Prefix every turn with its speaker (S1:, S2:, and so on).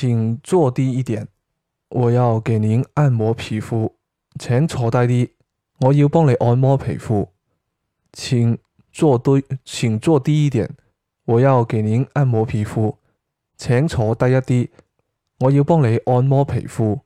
S1: 请坐低一点，我要给您按摩皮肤，请坐低啲，我要帮你按摩皮肤，请坐低，请坐低一点，我要给您按摩皮肤，请坐低一啲，我要帮你按摩皮肤。